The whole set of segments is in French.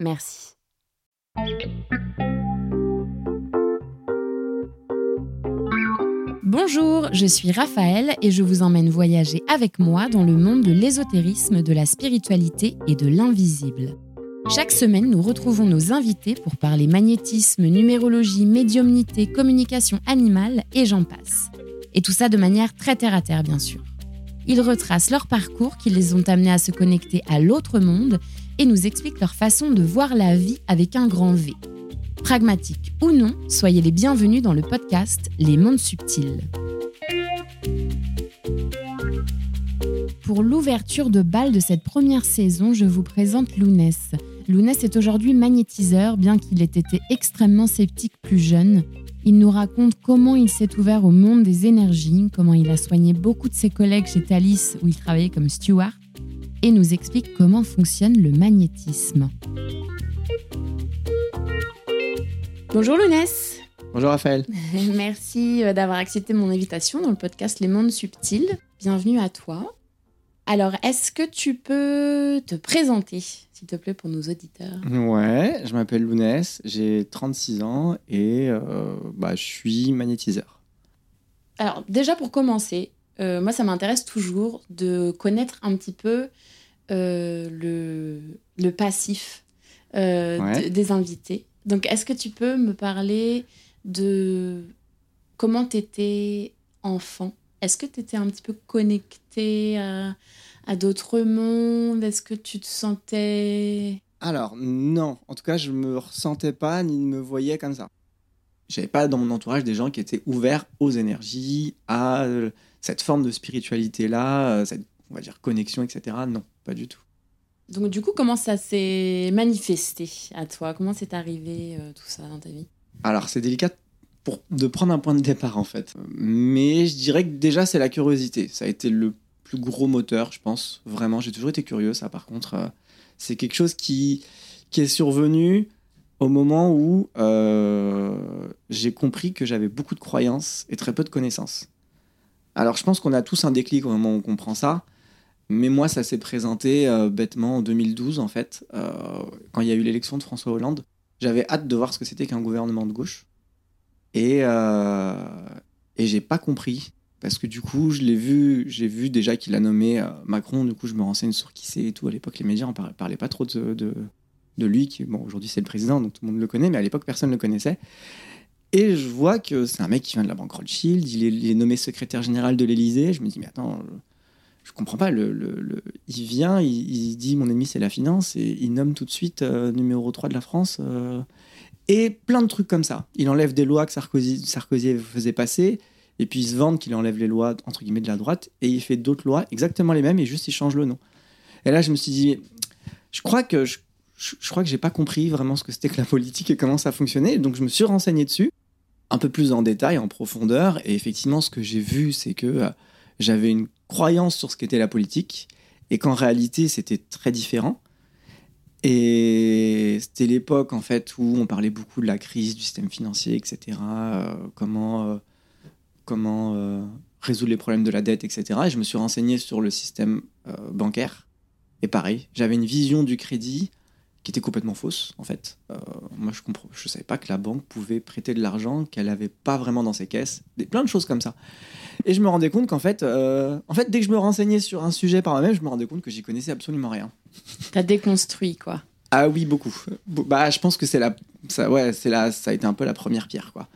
Merci. Bonjour, je suis Raphaël et je vous emmène voyager avec moi dans le monde de l'ésotérisme, de la spiritualité et de l'invisible. Chaque semaine, nous retrouvons nos invités pour parler magnétisme, numérologie, médiumnité, communication animale et j'en passe. Et tout ça de manière très terre à terre, bien sûr. Ils retracent leur parcours qui les ont amenés à se connecter à l'autre monde et nous expliquent leur façon de voir la vie avec un grand V. Pragmatique ou non, soyez les bienvenus dans le podcast Les mondes subtils. Pour l'ouverture de bal de cette première saison, je vous présente Lounès. Lounès est aujourd'hui magnétiseur, bien qu'il ait été extrêmement sceptique plus jeune. Il nous raconte comment il s'est ouvert au monde des énergies, comment il a soigné beaucoup de ses collègues chez Thalys où il travaillait comme steward, et nous explique comment fonctionne le magnétisme. Bonjour Lounès. Bonjour Raphaël. Merci euh, d'avoir accepté mon invitation dans le podcast Les Mondes Subtils. Bienvenue à toi. Alors, est-ce que tu peux te présenter, s'il te plaît, pour nos auditeurs? Ouais, je m'appelle Lounès, j'ai 36 ans et euh, bah, je suis magnétiseur. Alors, déjà pour commencer, euh, moi, ça m'intéresse toujours de connaître un petit peu euh, le, le, passif euh, des invités. Donc, est-ce que tu peux me parler de comment tu étais enfant? Est-ce que tu étais un petit peu connecté à, à d'autres mondes? Est-ce que tu te sentais... Alors, non. En tout cas, je me ressentais pas ni me voyais comme ça. J'avais pas dans mon entourage des gens qui étaient ouverts aux énergies, à cette forme de spiritualité-là, euh, cette, on va dire, connexion, etc. Non, pas du tout. Donc, du coup, comment ça s'est manifesté à toi? Comment c'est arrivé euh, tout ça dans ta vie? Alors, c'est délicat pour, de prendre un point de départ, en fait. Mais je dirais que déjà, c'est la curiosité. Ça a été le plus gros moteur, je pense. Vraiment, j'ai toujours été curieux, ça, par contre. Euh, c'est quelque chose qui, qui est survenu au moment où j'ai compris que j'avais beaucoup de croyances et très peu de connaissances. Alors je pense qu'on a tous un déclic au moment où on comprend ça. Mais moi, ça s'est présenté euh, bêtement en 2012, en fait, euh, quand il y a eu l'élection de François Hollande. J'avais hâte de voir ce que c'était qu'un gouvernement de gauche. Et, euh, et j'ai pas compris. Parce que du coup, je l'ai vu, j'ai vu déjà qu'il a nommé Macron. Du coup, je me renseigne sur qui c'est et tout. À l'époque, les médias ne parlaient, pas trop de, de, de lui. Qui, bon, aujourd'hui, c'est le président, donc tout le monde le connaît. Mais à l'époque, personne ne le connaissait. Et je vois que c'est un mec qui vient de la banque Rothschild, il est, nommé secrétaire général de l'Élysée. Je me dis, mais attends, je, comprends pas. Il vient, il, dit, mon ennemi, c'est la finance, et il nomme tout de suite euh, numéro 3 de la France. Euh, et plein de trucs comme ça. Il enlève des lois que Sarkozy, Sarkozy faisait passer, et puis il se vante qu'il enlève les lois, entre guillemets, de la droite, et il fait d'autres lois exactement les mêmes, et juste il change le nom. Et là, je me suis dit, je crois que je, je crois que j'ai pas compris vraiment ce que c'était que la politique et comment ça fonctionnait. Donc je me suis renseigné dessus un peu plus en détail, en profondeur. Et effectivement, ce que j'ai vu, c'est que euh, j'avais une croyance sur ce qu'était la politique et qu'en réalité, c'était très différent. Et c'était l'époque, en fait, où on parlait beaucoup de la crise du système financier, etc. Euh, comment euh, comment résoudre les problèmes de la dette, etc. Et je me suis renseigné sur le système bancaire. Et pareil, j'avais une vision du crédit qui était complètement fausse en fait. Euh, moi je comprends, je savais pas que la banque pouvait prêter de l'argent qu'elle avait pas vraiment dans ses caisses, des, plein de choses comme ça. Et je me rendais compte qu'en fait, euh, en fait, dès que je me renseignais sur un sujet par moi-même, je me rendais compte que j'y connaissais absolument rien. T'as déconstruit quoi Ah oui, beaucoup. Bah, je pense que c'est la, ça, ouais, c'est la, ça a été un peu la première pierre quoi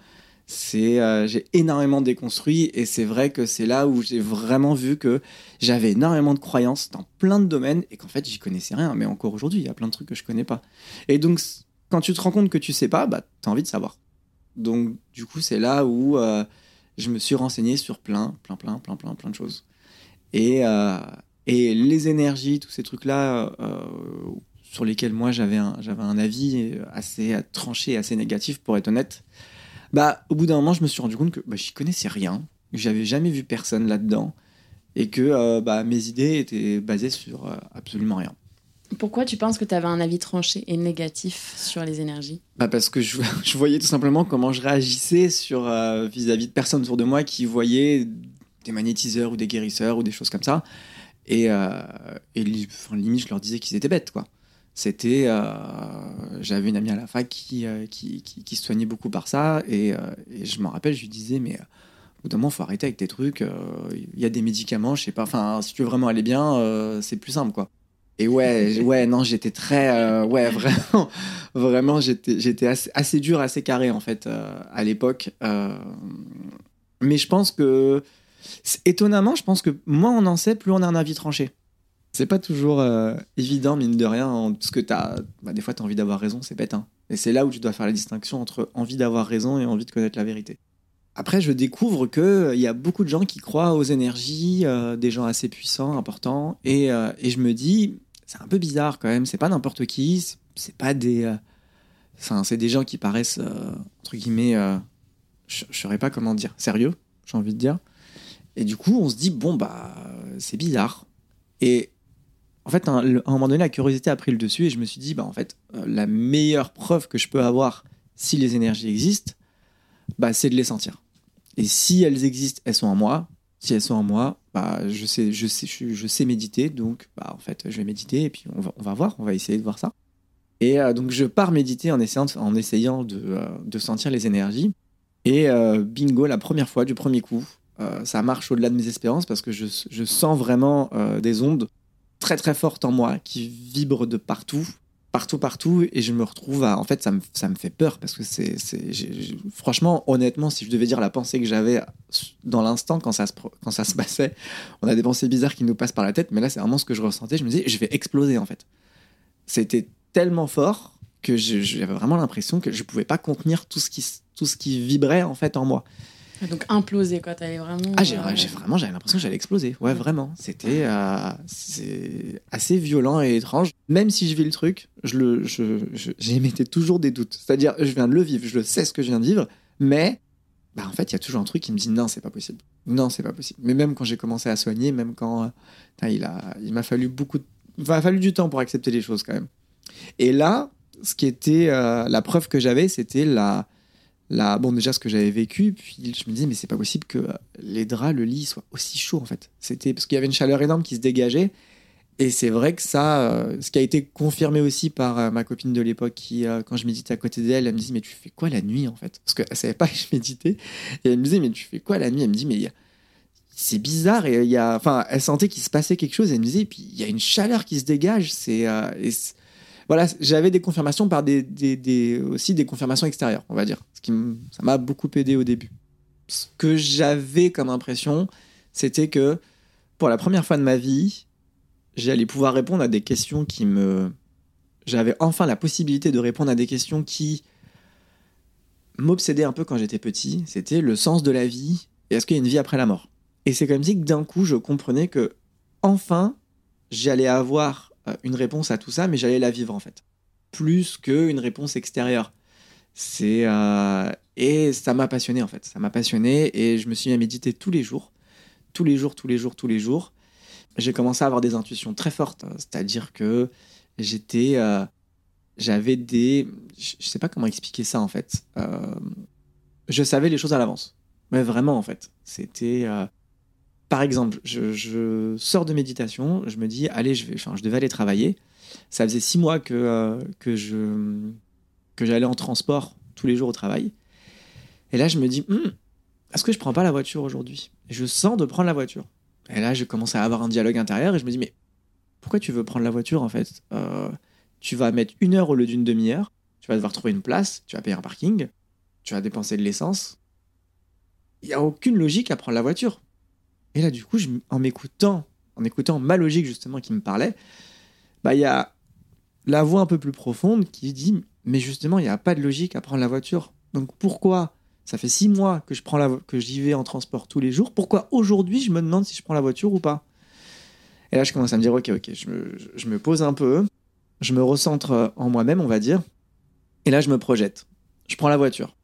c'est euh, j'ai énormément déconstruit et c'est vrai que c'est là où j'ai vraiment vu que j'avais énormément de croyances dans plein de domaines et qu'en fait j'y connaissais rien mais encore aujourd'hui il y a plein de trucs que je connais pas. Et donc quand tu te rends compte que tu sais pas bah as envie de savoir. Donc du coup c'est là où euh, je me suis renseigné sur plein plein plein plein plein plein de choses. Et euh, et les énergies tous ces trucs là sur lesquels moi j'avais un, j'avais un avis assez tranché, assez négatif pour être honnête, bah au bout d'un moment je me suis rendu compte que bah, j'y connaissais rien, que j'avais jamais vu personne là-dedans et que euh, bah, mes idées étaient basées sur euh, absolument rien. Pourquoi tu penses que tu avais un avis tranché et négatif sur les énergies? Bah Parce que je, je, voyais tout simplement comment je réagissais sur euh, vis-à-vis de personnes autour de moi qui voyaient des magnétiseurs ou des guérisseurs ou des choses comme ça. Et, et limite, je leur disais qu'ils étaient bêtes, quoi. C'était, j'avais une amie à la fac qui, qui, qui, se soignait beaucoup par ça, et, et je m'en rappelle, je lui disais, mais bout d'un moment, faut arrêter avec tes trucs. Il euh, y a des médicaments, je sais pas. Enfin, si tu veux vraiment aller bien, euh, c'est plus simple, quoi. Et ouais, ouais, non, j'étais très, euh, ouais, vraiment, vraiment, j'étais, j'étais assez, dur, assez carré en fait à l'époque. mais je pense que, étonnamment, je pense que moins on en sait, plus on a un avis tranché. C'est pas toujours évident, mine de rien, parce que t'as, bah, des fois, tu as envie d'avoir raison, c'est bête. Hein. Et c'est là où tu dois faire la distinction entre envie d'avoir raison et envie de connaître la vérité. Après, je découvre qu'il euh, y a beaucoup de gens qui croient aux énergies, euh, des gens assez puissants, importants, et, euh, et je me dis, c'est un peu bizarre quand même, c'est pas n'importe qui, c'est pas des. Enfin, c'est des gens qui paraissent, entre guillemets, je saurais pas comment dire, sérieux, j'ai envie de dire. Et du coup, on se dit, bon, bah, c'est bizarre. Et en fait, à un, moment donné, la curiosité a pris le dessus, et je me suis dit, bah, en fait, la meilleure preuve que je peux avoir si les énergies existent, bah, c'est de les sentir. Et si elles existent, elles sont en moi. Si elles sont en moi, bah, je, sais, méditer, donc bah, en fait, je vais méditer et puis on va, voir, on va essayer de voir ça. Et euh, donc je pars méditer en essayant, en essayant de, euh, de sentir les énergies. Et euh, bingo, la première fois, du premier coup, ça marche au-delà de mes espérances parce que je sens vraiment des ondes très très fortes en moi qui vibrent de partout partout, partout, et je me retrouve à. En fait, ça me, ça me fait peur parce que c'est. Franchement, honnêtement, si je devais dire la pensée que j'avais dans l'instant quand, ça se, quand ça se passait, on a des pensées bizarres qui nous passent par la tête, mais là, c'est vraiment ce que je ressentais. Je me disais, je vais exploser en fait. C'était tellement fort que j'avais vraiment l'impression que je pouvais pas contenir tout ce qui, tout ce qui vibrait en fait en moi. Donc imploser quoi, t'allais vraiment. Ah j'ai euh, vraiment j'avais l'impression que j'allais exploser. Ouais vraiment, c'était euh, assez violent et étrange. Même si je vis le truc, je le j'émettais toujours des doutes. C'est-à-dire je viens de le vivre, je le sais ce que je viens de vivre, mais bah en fait il y a toujours un truc qui me dit non c'est pas possible. Non c'est pas possible. Mais même quand j'ai commencé à soigner, même quand euh, il a il m'a fallu beaucoup, il m'a fallu du temps pour accepter les choses quand même. Et là, ce qui était la preuve que j'avais, c'était la là, bon, déjà ce que j'avais vécu, puis je me disais, mais c'est pas possible que les draps, le lit soit aussi chaud en fait. C'était parce qu'il y avait une chaleur énorme qui se dégageait. Et c'est vrai que ça, euh, ce qui a été confirmé aussi par euh, ma copine de l'époque, qui, euh, quand je méditais à côté d'elle, elle me dit Mais tu fais quoi la nuit en fait? Parce qu'elle savait pas que je méditais. Et elle me disait Mais tu fais quoi la nuit? Elle me dit Mais c'est bizarre. Et il y a, enfin, elle sentait qu'il se passait quelque chose. Et elle me disait puis il y a une chaleur qui se dégage. C'est voilà, j'avais des confirmations par des, aussi des confirmations extérieures, on va dire. Ce qui ça m'a beaucoup aidé au début. Ce que j'avais comme impression, c'était que pour la première fois de ma vie, j'allais pouvoir répondre à des questions qui me. J'avais enfin la possibilité de répondre à des questions qui m'obsédaient un peu quand j'étais petit. C'était le sens de la vie et est-ce qu'il y a une vie après la mort? Et c'est comme si d'un coup, je comprenais que enfin, j'allais avoir une réponse à tout ça, mais j'allais la vivre en fait. Plus qu'une réponse extérieure. C'est euh, et ça m'a passionné en fait. Ça m'a passionné et je me suis mis à méditer tous les jours, tous les jours, tous les jours, tous les jours. J'ai commencé à avoir des intuitions très fortes, c'est-à-dire que j'étais, euh, j'avais des, je sais pas comment expliquer ça en fait. je savais les choses à l'avance, mais vraiment en fait. C'était par exemple, je, sors de méditation, je me dis, allez, je, vais, je devais aller travailler. Ça faisait six mois que, euh, que, je, j'allais en transport tous les jours au travail. Et là, je me dis, hmm, est-ce que je prends pas la voiture aujourd'hui? Je sens de prendre la voiture. Et là, je commence à avoir un dialogue intérieur et je me dis, mais pourquoi tu veux prendre la voiture en fait? Euh, Tu vas mettre une heure au lieu d'une demi-heure, tu vas devoir trouver une place, tu vas payer un parking, tu vas dépenser de l'essence. Il n'y a aucune logique à prendre la voiture. Et là, du coup, en m'écoutant, en écoutant ma logique justement qui me parlait, bah il y a la voix un peu plus profonde qui dit mais justement, il n'y a pas de logique à prendre la voiture. Donc pourquoi ça fait six mois que je prends la que j'y vais en transport tous les jours. Pourquoi aujourd'hui je me demande si je prends la voiture ou pas? Et là, je commence à me dire ok, ok, je me, je me pose un peu, je me recentre en moi-même, on va dire. Et là, je me projette. Je prends la voiture.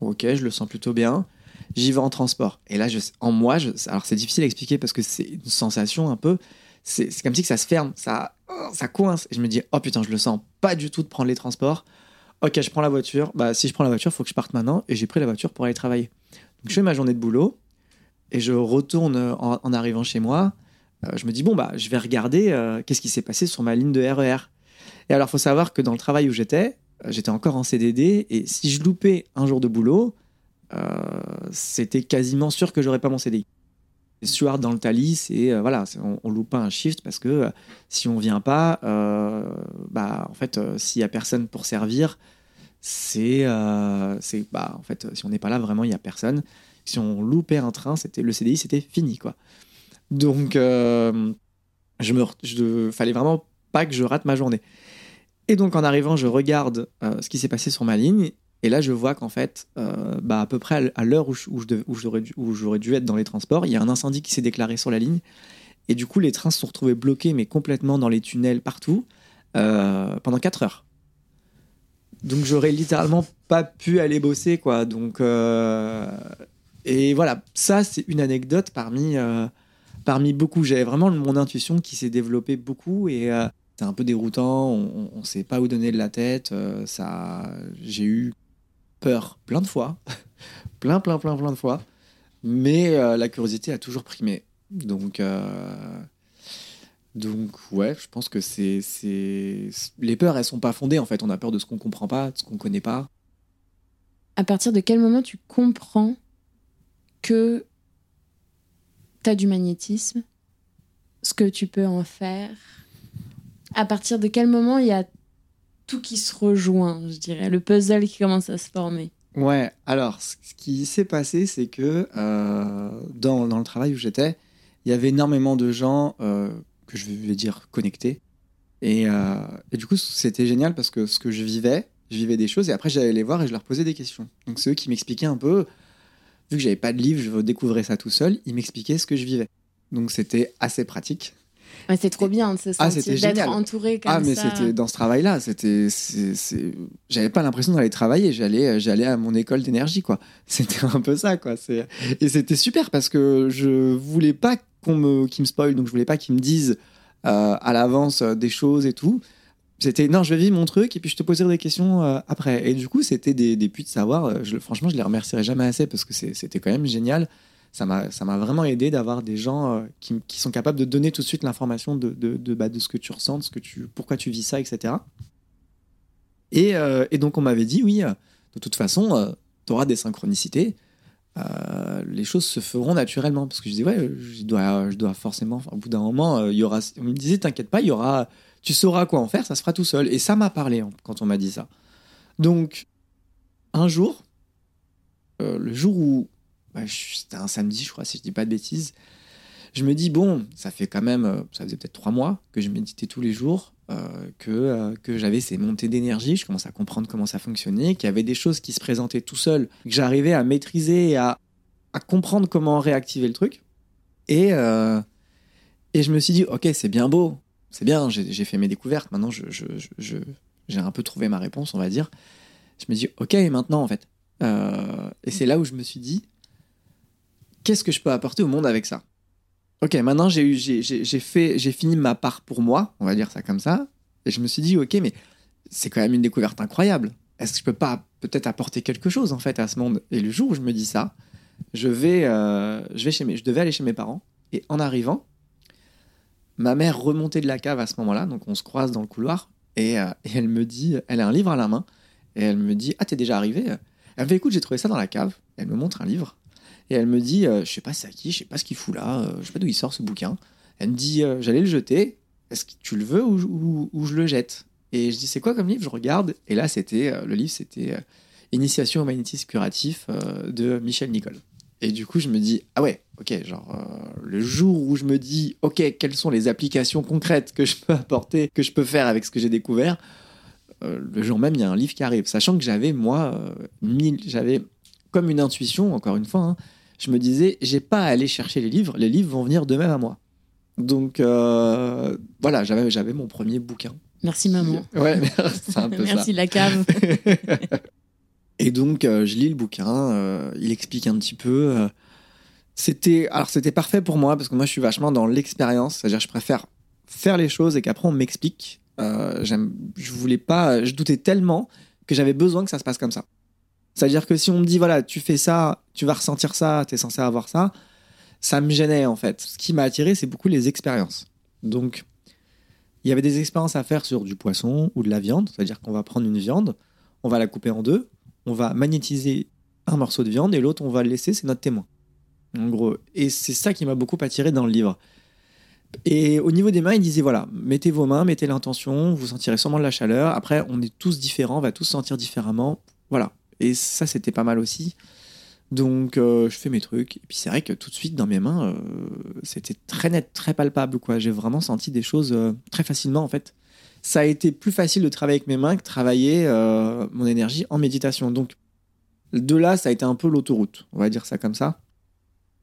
Ok, je le sens plutôt bien. J'y vais en transport. Et là, je, en moi, je, alors c'est difficile à expliquer parce que c'est une sensation un peu. C'est comme si ça se ferme, ça, ça coince. Et je me dis, oh putain, je le sens pas du tout de prendre les transports. Ok, je prends la voiture. Bah, si je prends la voiture, faut que je parte maintenant. Et j'ai pris la voiture pour aller travailler. Donc, je fais ma journée de boulot et je retourne en, arrivant chez moi. Euh, je me dis, bon, bah, je vais regarder euh, qu'est-ce qui s'est passé sur ma ligne de RER. E et alors, faut savoir que dans le travail où j'étais, euh, j'étais encore en CDD. Et si je loupais un jour de boulot, c'était quasiment sûr que j'aurais pas mon CDI. Steward dans le Thalys, c'est voilà, on, on, loupe pas un shift parce que si on vient pas, bah en fait, s'il y a personne pour servir, c'est c'est bah en fait, si on n'est pas là, vraiment il y a personne. Si on loupait un train, c'était le CDI, c'était fini quoi. Donc, euh, je me, je, fallait vraiment pas que je rate ma journée. Et donc, en arrivant, je regarde euh, ce qui s'est passé sur ma ligne. Et là, je vois qu'en fait, euh, bah, à peu près à l'heure où, j'aurais dû, être dans les transports, il y a un incendie qui s'est déclaré sur la ligne. Et du coup, les trains se sont retrouvés bloqués, mais complètement dans les tunnels partout, pendant 4 heures. Donc, j'aurais littéralement pas pu aller bosser, quoi. Donc, et voilà, ça, c'est une anecdote parmi parmi beaucoup. J'avais vraiment mon intuition qui s'est développée beaucoup et euh, c'est un peu déroutant. On ne sait pas où donner de la tête. Euh, j'ai eu peur plein de fois, plein, plein, plein, plein de fois. Mais euh, la curiosité a toujours primé. Donc, donc ouais, je pense que c'est, c'est, les peurs, elles sont pas fondées en fait. On a peur de ce qu'on comprend pas, de ce qu'on connaît pas. À partir de quel moment tu comprends que tu du magnétisme, ce que tu peux en faire? À partir de quel moment il y a tout qui se rejoint, je dirais, le puzzle qui commence à se former Ouais, alors ce qui s'est passé, c'est que euh, dans, dans, le travail où j'étais, il y avait énormément de gens euh, que je vais dire connectés. Et, euh, et du coup, c'était génial parce que ce que je vivais, je vivais des choses et après j'allais les voir et je leur posais des questions. Donc c'est eux qui m'expliquaient un peu vu que j'avais pas de livre, je découvrir ça tout seul. Il m'expliquait ce que je vivais. Donc c'était assez pratique. C'est trop bien de se ah, d'être entouré comme ça. Ah, mais c'était dans ce travail-là, c'était, j'avais pas l'impression d'aller travailler, j'allais, j'allais à mon école d'énergie, quoi. C'était un peu ça, quoi. Et c'était super parce que je voulais pas qu'on me, qu'ils me spoil, donc je voulais pas qu'ils me disent euh, à l'avance euh, des choses et tout. C'était non, je vais vivre mon truc et puis je te poserai des questions euh, après. Et du coup, c'était des, des puits de savoir. Euh, je, franchement, je les remercierai jamais assez parce que c'était quand même génial. Ça m'a vraiment aidé d'avoir des gens euh, qui, qui, sont capables de donner tout de suite l'information de, de, de, bah, de, ce que tu ressens, ce que tu, pourquoi tu vis ça, etc. Et, et donc, on m'avait dit oui, de toute façon, tu auras des synchronicités. les choses se feront naturellement. Parce que je disais, ouais, je dois, je dois forcément, au bout d'un moment, il y aura. On me disait, t'inquiète pas, il y aura tu sauras quoi en faire, ça se fera tout seul. Et ça m'a parlé quand on m'a dit ça. Donc, un jour, euh, le jour où, bah, c'était un samedi, je crois, si je dis pas de bêtises, je me dis, bon, ça fait quand même, euh, ça faisait peut-être trois mois que je méditais tous les jours, euh, que, que j'avais ces montées d'énergie, je commençais à comprendre comment ça fonctionnait, qu'il y avait des choses qui se présentaient tout seul, que j'arrivais à maîtriser et à, à, comprendre comment réactiver le truc. Et, et je me suis dit, ok, c'est bien beau, c'est bien, j'ai fait mes découvertes, maintenant j'ai je, je, un peu trouvé ma réponse, on va dire. Je me dis, ok, maintenant en fait. Euh, et c'est là où je me suis dit, qu'est-ce que je peux apporter au monde avec ça? Ok, maintenant j'ai fait, j'ai fini ma part pour moi, on va dire ça comme ça. Et je me suis dit, ok, mais c'est quand même une découverte incroyable. Est-ce que je peux pas peut-être apporter quelque chose en fait à ce monde? Et le jour où je me dis ça, je vais, euh, je vais chez mes, je devais aller chez mes parents. Et en arrivant, Ma mère remontait de la cave à ce moment-là, donc on se croise dans le couloir, et, euh, elle me dit, elle a un livre à la main, et elle me dit, ah t'es déjà arrivé Elle me fait, écoute, j'ai trouvé ça dans la cave. Elle me montre un livre, et elle me dit, euh, je sais pas c'est à qui, je sais pas ce qu'il fout là, euh, je sais pas d'où il sort ce bouquin. Elle me dit, j'allais le jeter, est-ce que tu le veux ou, je le jette? Et je dis, c'est quoi comme livre? Je regarde, et là c'était, le livre c'était Initiation au magnétisme curatif de Michel Nicole. Et du coup, je me dis, ah ouais, ok, genre, euh, le jour où je me dis, ok, quelles sont les applications concrètes que je peux apporter, que je peux faire avec ce que j'ai découvert, euh, le jour même, il y a un livre qui arrive. Sachant que j'avais, moi, euh, j'avais comme une intuition, encore une fois, hein, je me disais, j'ai pas à aller chercher les livres, les livres vont venir de même à moi. Donc, voilà, j'avais mon premier bouquin. Merci maman. Ouais, c'est un peu Merci ça. la cave. Et donc, euh, je lis le bouquin, euh, il explique un petit peu. euh, c'était, alors, c'était parfait pour moi parce que moi, je suis vachement dans l'expérience. C'est-à-dire, je préfère faire les choses et qu'après, on m'explique. Euh, j'aime, je voulais pas, je doutais tellement que j'avais besoin que ça se passe comme ça. C'est-à-dire que si on me dit, voilà, tu fais ça, tu vas ressentir ça, tu es censé avoir ça, ça me gênait en fait. Ce qui m'a attiré, c'est beaucoup les expériences. Donc, il y avait des expériences à faire sur du poisson ou de la viande. C'est-à-dire qu'on va prendre une viande, on va la couper en deux, on va magnétiser un morceau de viande et l'autre, on va le laisser, c'est notre témoin. En gros. Et c'est ça qui m'a beaucoup attiré dans le livre. Et au niveau des mains, il disait voilà, mettez vos mains, mettez l'intention, vous sentirez sûrement de la chaleur. Après, on est tous différents, on va tous sentir différemment. Voilà. Et ça, c'était pas mal aussi. Donc, euh, je fais mes trucs. Et puis, c'est vrai que tout de suite, dans mes mains, euh, c'était très net, très palpable. quoi. J'ai vraiment senti des choses euh, très facilement, en fait. Ça a été plus facile de travailler avec mes mains que travailler mon énergie en méditation. Donc, de là, ça a été un peu l'autoroute, on va dire ça comme ça.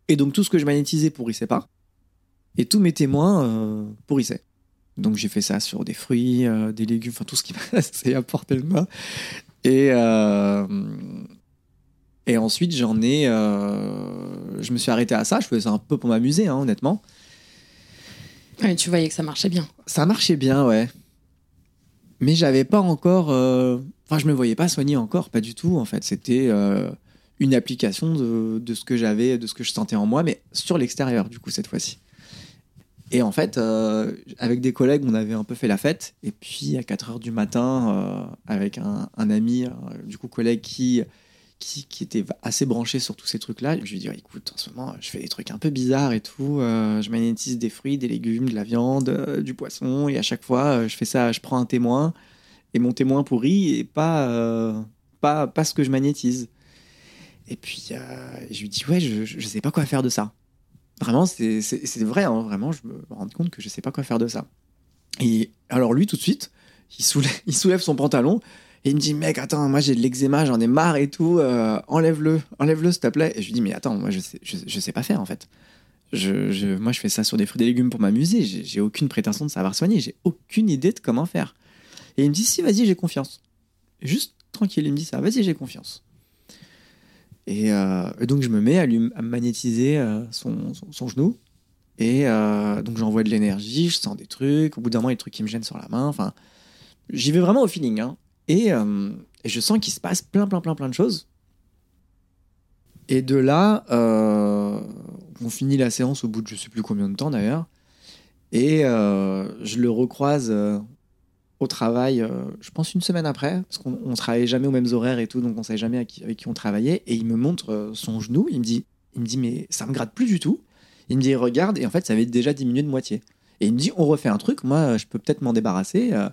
Et donc, tout ce que je magnétisais pourrissait pas. Et tous mes témoins pourrissaient. Donc, j'ai fait ça sur des fruits, des légumes, enfin, tout ce qui c'est à portée de main. Et, euh, et ensuite, j'en ai. euh, je me suis arrêté à ça. Je faisais ça un peu pour m'amuser, hein, honnêtement. Ouais, tu voyais que ça marchait bien. Ça marchait bien, ouais. Mais j'avais pas encore. euh, Enfin, je me voyais pas soigner encore, pas du tout. En fait, c'était une application de, de ce que j'avais, de ce que je sentais en moi, mais sur l'extérieur, du coup, cette fois-ci. Et en fait, euh, avec des collègues, on avait un peu fait la fête. Et puis, à 4 heures du matin, euh, avec un, ami, euh, du coup, collègue qui, qui, était assez branché sur tous ces trucs-là, je lui dit écoute, en ce moment, je fais des trucs un peu bizarres et tout. je magnétise des fruits, des légumes, de la viande, du poisson. Et à chaque fois, je fais ça, je prends un témoin. Et mon témoin pourrit et pas, pas, pas ce que je magnétise. Et puis, je lui dis ouais, je, je sais pas quoi faire de ça. Vraiment, c'est vrai, hein, vraiment, je me rends compte que je sais pas quoi faire de ça. Et alors, lui, tout de suite, il soulève, il soulève son pantalon et il me dit Mec, attends, moi j'ai de l'eczéma, j'en ai marre et tout, euh, enlève-le, enlève-le s'il te plaît. Et je lui dis Mais attends, moi je sais, je, je sais pas faire en fait. Je, je- moi, je fais ça sur des fruits et légumes pour m'amuser. J'ai aucune prétention de savoir soigner. J'ai aucune idée de comment faire. Et il me dit Si, vas-y, j'ai confiance. Juste tranquille, il me dit ça Vas-y, j'ai confiance. Et, euh, et donc, je me mets à, lui, à magnétiser euh, son, son- genou. Et euh, donc, j'envoie de l'énergie, je sens des trucs. Au bout d'un moment, il y a des trucs qui me gênent sur la main. Enfin, j'y vais vraiment au feeling. hein. Et, et je sens qu'il se passe plein, plein, plein, plein de choses. Et de là, on finit la séance au bout de je sais plus combien de temps d'ailleurs. Et je le recroise au travail, euh, je pense une semaine après, parce qu'on on travaillait jamais aux mêmes horaires et tout, donc on savait jamais avec qui, on travaillait. Et il me montre euh, son genou, il me dit, il me dit mais ça me gratte plus du tout. Il me dit regarde, et en fait ça avait déjà diminué de moitié. Et il me dit on refait un truc, moi je peux peut-être m'en débarrasser, euh,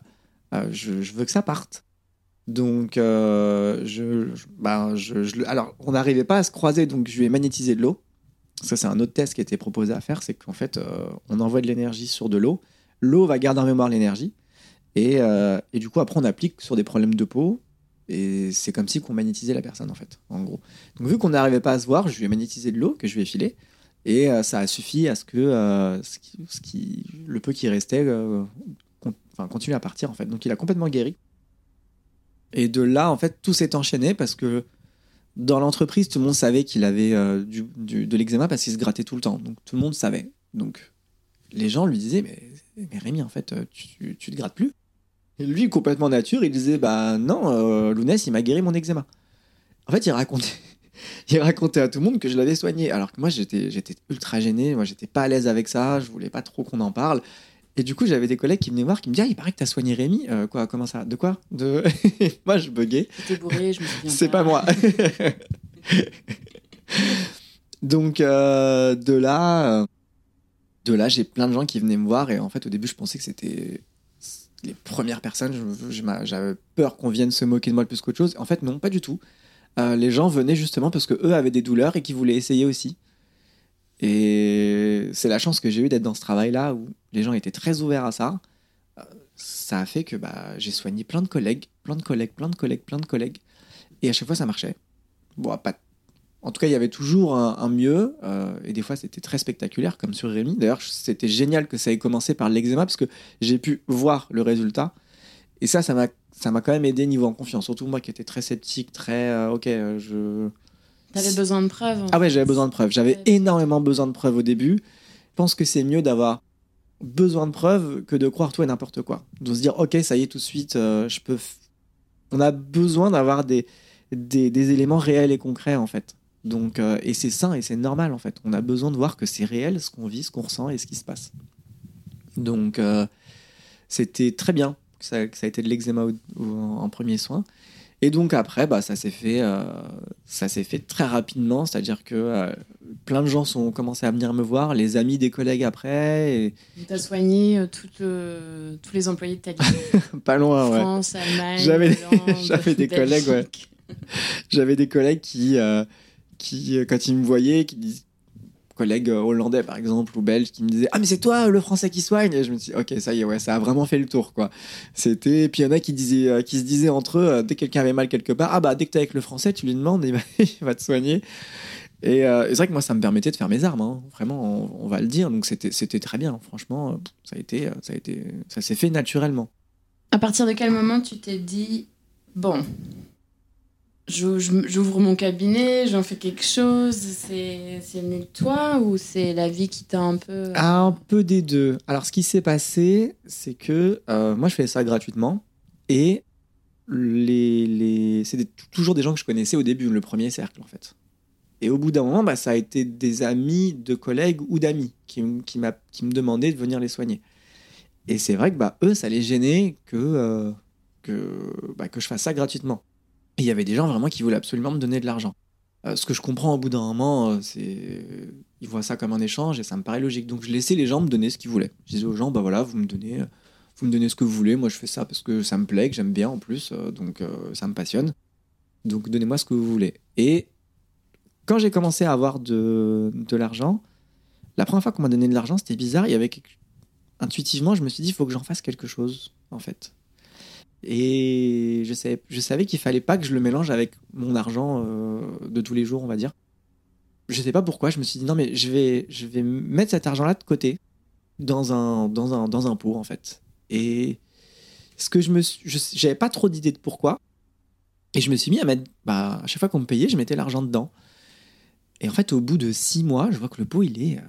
je, veux que ça parte. Donc, je, je- bah, je- alors, on n'arrivait pas à se croiser, donc je lui ai magnétisé de l'eau. Ça, c'est un autre test qui a été proposé à faire, c'est qu'en fait, on envoie de l'énergie sur de l'eau. L'eau va garder en mémoire l'énergie. Et, euh, et du coup, après, on applique sur des problèmes de peau. Et c'est comme si qu'on magnétisait la personne, en fait, en gros. Donc, vu qu'on n'arrivait pas à se voir, je lui ai magnétisé de l'eau que je lui ai filé. Et euh, ça a suffi à ce que euh, ce qui, le peu qui restait continue à partir, en fait. Donc, il a complètement guéri. Et de là, en fait, tout s'est enchaîné parce que dans l'entreprise, tout le monde savait qu'il avait de l'eczéma parce qu'il se grattait tout le temps. Donc tout le monde savait. Donc les gens lui disaient Mais, mais Rémi, en fait, euh, tu, tu te grattes plus. Et lui, complètement nature, il disait Bah non, euh, Lounès, il m'a guéri mon eczéma. En fait, il racontait. Il racontait à tout le monde que je l'avais soigné. Alors que moi, j'étais, j'étais ultra gêné. Moi, j'étais pas à l'aise avec ça. Je voulais pas trop qu'on en parle. Et du coup, j'avais des collègues qui venaient voir, qui me disaient Ah, il paraît que t'as soigné Rémi. Euh, quoi Comment ça? De quoi? De. moi, je buguais. J'étais bourré, je me souviens. C'est pas moi. Donc euh, de là, de là, j'ai plein de gens qui venaient me voir et en fait au début je pensais que c'était les premières personnes. J'avais peur qu'on vienne se moquer de moi plus qu'autre chose. En fait non, pas du tout. Euh, les gens venaient justement parce que eux avaient des douleurs et qui voulaient essayer aussi. Et c'est la chance que j'ai eue d'être dans ce travail-là où les gens étaient très ouverts à ça. Euh, Ça a fait que bah, j'ai soigné plein de collègues, plein de collègues, plein de collègues, plein de collègues. Et à chaque fois, ça marchait. Bon, pas... En tout cas, il y avait toujours un, un mieux. euh, et des fois, c'était très spectaculaire, comme sur Rémi. D'ailleurs, c'était génial que ça ait commencé par l'eczéma, parce que j'ai pu voir le résultat. Et ça, ça m'a, quand même aidé niveau en confiance. Surtout moi qui étais très sceptique, très, euh, ok, euh, je. T'avais besoin de preuves. Ah ouais, j'avais besoin de preuves. J'avais énormément besoin de preuves au début. Je pense que c'est mieux d'avoir besoin de preuves que de croire tout et n'importe quoi. De se dire, ok, ça y est, tout de suite, euh, je peux. On a besoin d'avoir des, des, des éléments réels et concrets, en fait. Donc, euh, et c'est sain et c'est normal, en fait. On a besoin de voir que c'est réel, ce qu'on vit, ce qu'on ressent et ce qui se passe. Donc, euh, c'était très bien que ça, que ça a été de l'eczéma en premier soin. Et donc après, bah, ça s'est fait, euh, ça s'est fait très rapidement, c'est-à-dire que plein de gens sont commencé à venir me voir, les amis des collègues après, et T'as soigné tout le- tous les employés de ta vie. pas loin, ouais. France, Allemagne, J'avais- Hollande, des collègues, ouais. J'avais des collègues qui, qui, euh, quand ils me voyaient, qui disent collègues euh, hollandais par exemple ou belges qui me disaient ah mais c'est toi le français qui soigne? Et je me dit, ok ça y est ouais ça a vraiment fait le tour quoi. C'était puis il y en a qui disaient euh, qui se disaient entre eux euh, dès que quelqu'un avait mal quelque part ah bah dès que t'es avec le français tu lui demandes il va, te soigner. Et, euh, c'est vrai que moi ça me permettait de faire mes armes hein. vraiment on, on va le dire. Donc c'était c'était très bien. Franchement euh, ça a été euh, ça a été ça s'est fait naturellement. À partir de quel moment tu t'es dit bon, j'ouvre mon cabinet, j'en fais quelque chose, c'est venu de toi ou c'est la vie qui t'a un peu. Un peu des deux. Alors, ce qui s'est passé, c'est que euh, moi, je fais ça gratuitement. Et les, les... c'est toujours des gens que je connaissais au début, le premier cercle, en fait. Et au bout d'un moment, bah, ça a été des amis de collègues ou d'amis qui, qui, qui me demandaient de venir les soigner. Et c'est vrai que bah, eux, ça les gênait que, euh, que, bah, que je fasse ça gratuitement. Il y avait des gens vraiment qui voulaient absolument me donner de l'argent. Euh, ce que je comprends au bout d'un moment, euh, c'est ils voient ça comme un échange et ça me paraît logique. Donc je laissais les gens me donner ce qu'ils voulaient. Je disais aux gens, bah voilà, vous me donnez, euh, vous me donnez ce que vous voulez. Moi, je fais ça parce que ça me plaît, que j'aime bien en plus, donc ça me passionne. Donc donnez-moi ce que vous voulez. Et quand j'ai commencé à avoir de, de l'argent, la première fois qu'on m'a donné de l'argent, c'était bizarre. Il y avait intuitivement, je me suis dit, il faut que j'en fasse quelque chose, en fait. Et je savais, je savais qu'il fallait pas que je le mélange avec mon argent euh, de tous les jours, on va dire. Je sais pas pourquoi, je me suis dit non mais je vais, je vais mettre cet argent-là de côté dans un, dans un, dans un pot en fait. Et ce que je me, j'avais pas trop d'idées de pourquoi. Et je me suis mis à mettre, bah, à chaque fois qu'on me payait, je mettais l'argent dedans. Et en fait, au bout de six mois, je vois que le pot il est, euh,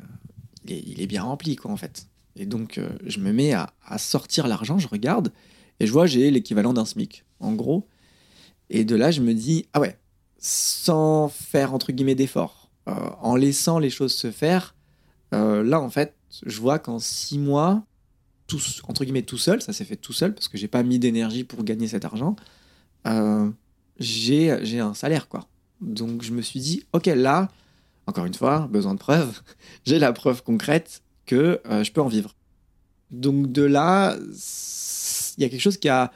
il est, bien rempli quoi en fait. Et donc euh, je me mets à sortir l'argent, je regarde et je vois j'ai l'équivalent d'un SMIC en gros. Et de là, je me dis ah ouais, sans faire entre guillemets d'efforts, euh, en laissant les choses se faire, euh, là en fait, je vois qu'en six mois, tout, entre guillemets tout seul, ça s'est fait tout seul parce que j'ai pas mis d'énergie pour gagner cet argent, euh, j'ai un salaire quoi. Donc je me suis dit ok là, encore une fois, besoin de preuves, j'ai la preuve concrète que euh, je peux en vivre. Donc de là, il y a quelque chose qui a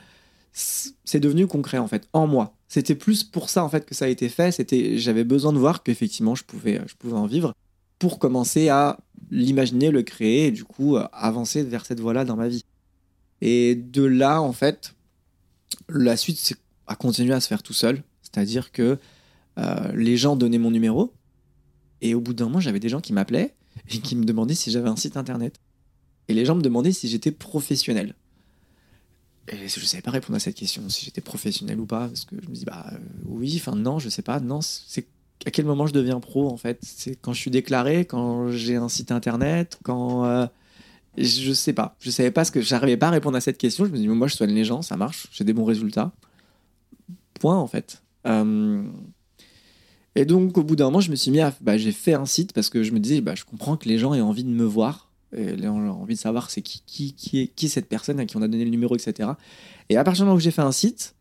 c'est devenu concret en fait en moi. C'était plus pour ça en fait que ça a été fait. C'était j'avais besoin de voir qu'effectivement je pouvais je pouvais en vivre pour commencer à l'imaginer, le créer et du coup euh, avancer vers cette voie-là dans ma vie. Et de là en fait, la suite c'est à continuer à se faire tout seul. C'est-à-dire que euh, les gens donnaient mon numéro et au bout d'un moment j'avais des gens qui m'appelaient et qui me demandaient si j'avais un site internet. Et les gens me demandaient si j'étais professionnel. Et je ne savais pas répondre à cette question, si j'étais professionnel ou pas, parce que je me dis, bah euh, oui, enfin non, je sais pas, non, c'est à quel moment je deviens pro en fait? C'est quand je suis déclaré, quand j'ai un site internet, quand. euh, je sais pas, je savais pas ce que. J'arrivais pas à répondre à cette question, je me dis, moi je soigne les gens, ça marche, j'ai des bons résultats. Point en fait. Euh, Et donc au bout d'un moment, je me suis mis à. Bah, j'ai fait un site parce que je me disais, bah, je comprends que les gens aient envie de me voir. Et gens ont envie de savoir c'est qui, qui, qui, est, qui cette personne à qui on a donné le numéro, etc. Et à partir du moment où j'ai fait un site,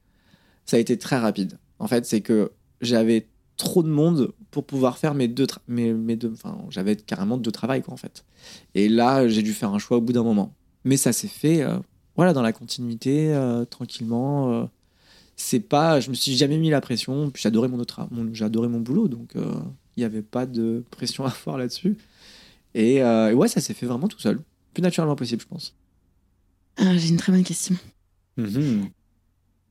ça a été très rapide. En fait, c'est que j'avais trop de monde pour pouvoir faire mes deux, mes, mes deux enfin, j'avais carrément deux travails, quoi, en fait. Et là, j'ai dû faire un choix au bout d'un moment. Mais ça s'est fait, euh, voilà, dans la continuité, euh, tranquillement. euh. c'est pas, je me suis jamais mis la pression. Puis j'adorais mon autre, mon, j'adorais mon boulot, donc euh, il n'y avait pas de pression à avoir là-dessus. Et, euh, et ouais, ça s'est fait vraiment tout seul, plus naturellement possible, je pense. Ah, J'ai une très bonne question. Mhm.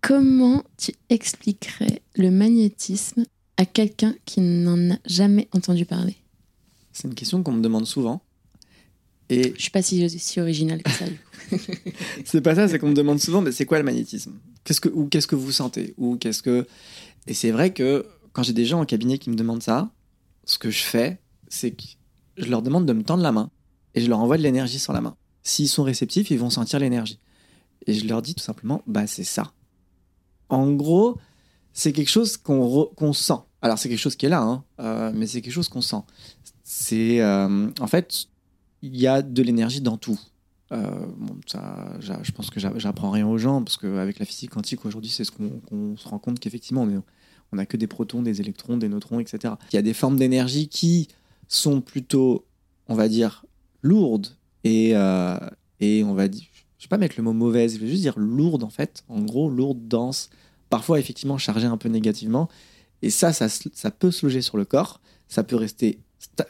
Comment tu expliquerais le magnétisme à quelqu'un qui n'en a jamais entendu parler? C'est une question qu'on me demande souvent. Et Je suis pas si, si originale que ça. c'est pas ça, c'est qu'on me demande souvent, mais c'est quoi le magnétisme? Qu'est-ce que ou qu'est-ce que vous sentez? Ou qu'est-ce que Et c'est vrai que quand j'ai des gens en cabinet qui me demandent ça, ce que je fais, c'est que je leur demande de me tendre la main et je leur envoie de l'énergie sur la main. S'ils sont réceptifs, ils vont sentir l'énergie. Et je leur dis tout simplement, bah c'est ça. En gros, c'est quelque chose qu'on sent. Alors c'est quelque chose qui est là, hein, euh, mais c'est quelque chose qu'on sent. C'est euh, en fait, il y a de l'énergie dans tout. Euh, ça, je pense que j'a- j'apprends rien aux gens parce qu'avec la physique quantique aujourd'hui, c'est ce qu'on se rend compte qu'effectivement, on n'a que des protons, des électrons, des neutrons, etc. Il y a des formes d'énergie qui sont plutôt, on va dire, lourdes et, euh, et on va dire, je vais pas mettre le mot mauvaise, je vais juste dire lourde en fait. En gros, lourde, dense, parfois effectivement chargée un peu négativement. Et ça, ça, ça peut se loger sur le corps, ça peut rester,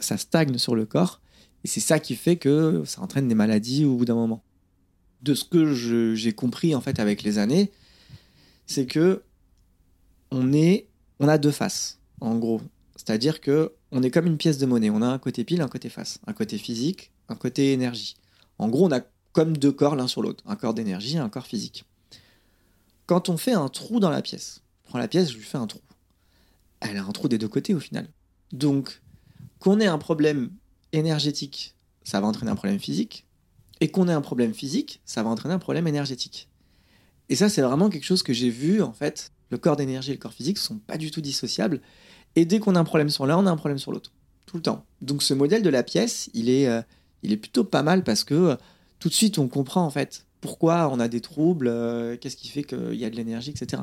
ça stagne sur le corps. Et c'est ça qui fait que ça entraîne des maladies au bout d'un moment. De ce que j'ai compris en fait avec les années, c'est que on est, on a deux faces, en gros. C'est-à-dire que on est comme une pièce de monnaie. On a un côté pile, un côté face, un côté physique, un côté énergie. En gros, on a comme deux corps l'un sur l'autre, un corps d'énergie et un corps physique. Quand on fait un trou dans la pièce, je prends la pièce, je lui fais un trou. Elle a un trou des deux côtés au final. Donc, qu'on ait un problème énergétique, ça va entraîner un problème physique. Et qu'on ait un problème physique, ça va entraîner un problème énergétique. Et ça, c'est vraiment quelque chose que j'ai vu, en fait. Le corps d'énergie et le corps physique sont pas du tout dissociables. Et dès qu'on a un problème sur l'un, on a un problème sur l'autre. Tout le temps. Donc ce modèle de la pièce, il est, euh, il est plutôt pas mal parce que euh, tout de suite, on comprend, en fait, pourquoi on a des troubles, euh, qu'est-ce qui fait qu'il y a de l'énergie, etc.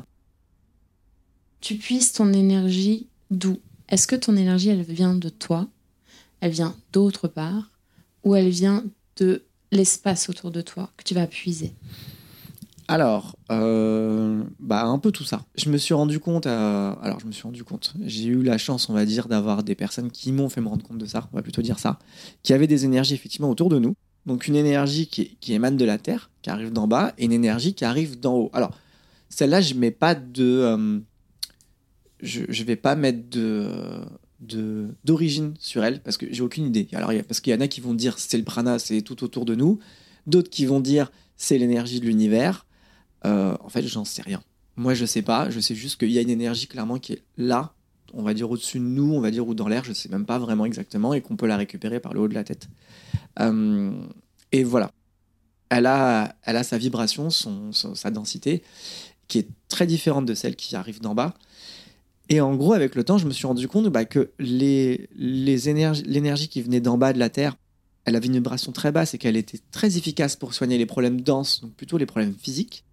Tu puisses ton énergie d'où? Est-ce que ton énergie, elle vient de toi? Elle vient d'autre part? Ou elle vient de l'espace autour de toi que tu vas puiser? Alors, euh, bah un peu tout ça. Je me suis rendu compte, à- alors je me suis rendu compte, j'ai eu la chance, on va dire, d'avoir des personnes qui m'ont fait me rendre compte de ça, on va plutôt dire ça, qui avaient des énergies effectivement autour de nous. Donc une énergie qui, émane de la Terre, qui arrive d'en bas, et une énergie qui arrive d'en haut. Alors, celle-là, je mets pas de... euh, vais pas mettre d'origine sur elle parce que j'ai aucune idée. Alors, parce qu'il y en a qui vont dire c'est le prana, c'est tout autour de nous. D'autres qui vont dire c'est l'énergie de l'univers. Euh, en fait, j'en sais rien. Moi, je sais pas. Je sais juste qu'il y a une énergie clairement qui est là, on va dire au-dessus de nous, on va dire ou dans l'air. Je sais même pas vraiment exactement et qu'on peut la récupérer par le haut de la tête. Euh, et voilà. Elle a, elle a sa vibration, son, sa densité, qui est très différente de celle qui arrive d'en bas. Et en gros, avec le temps, je me suis rendu compte bah, que les, les l'énergie qui venait d'en bas de la Terre, elle avait une vibration très basse et qu'elle était très efficace pour soigner les problèmes denses, donc plutôt les problèmes physiques.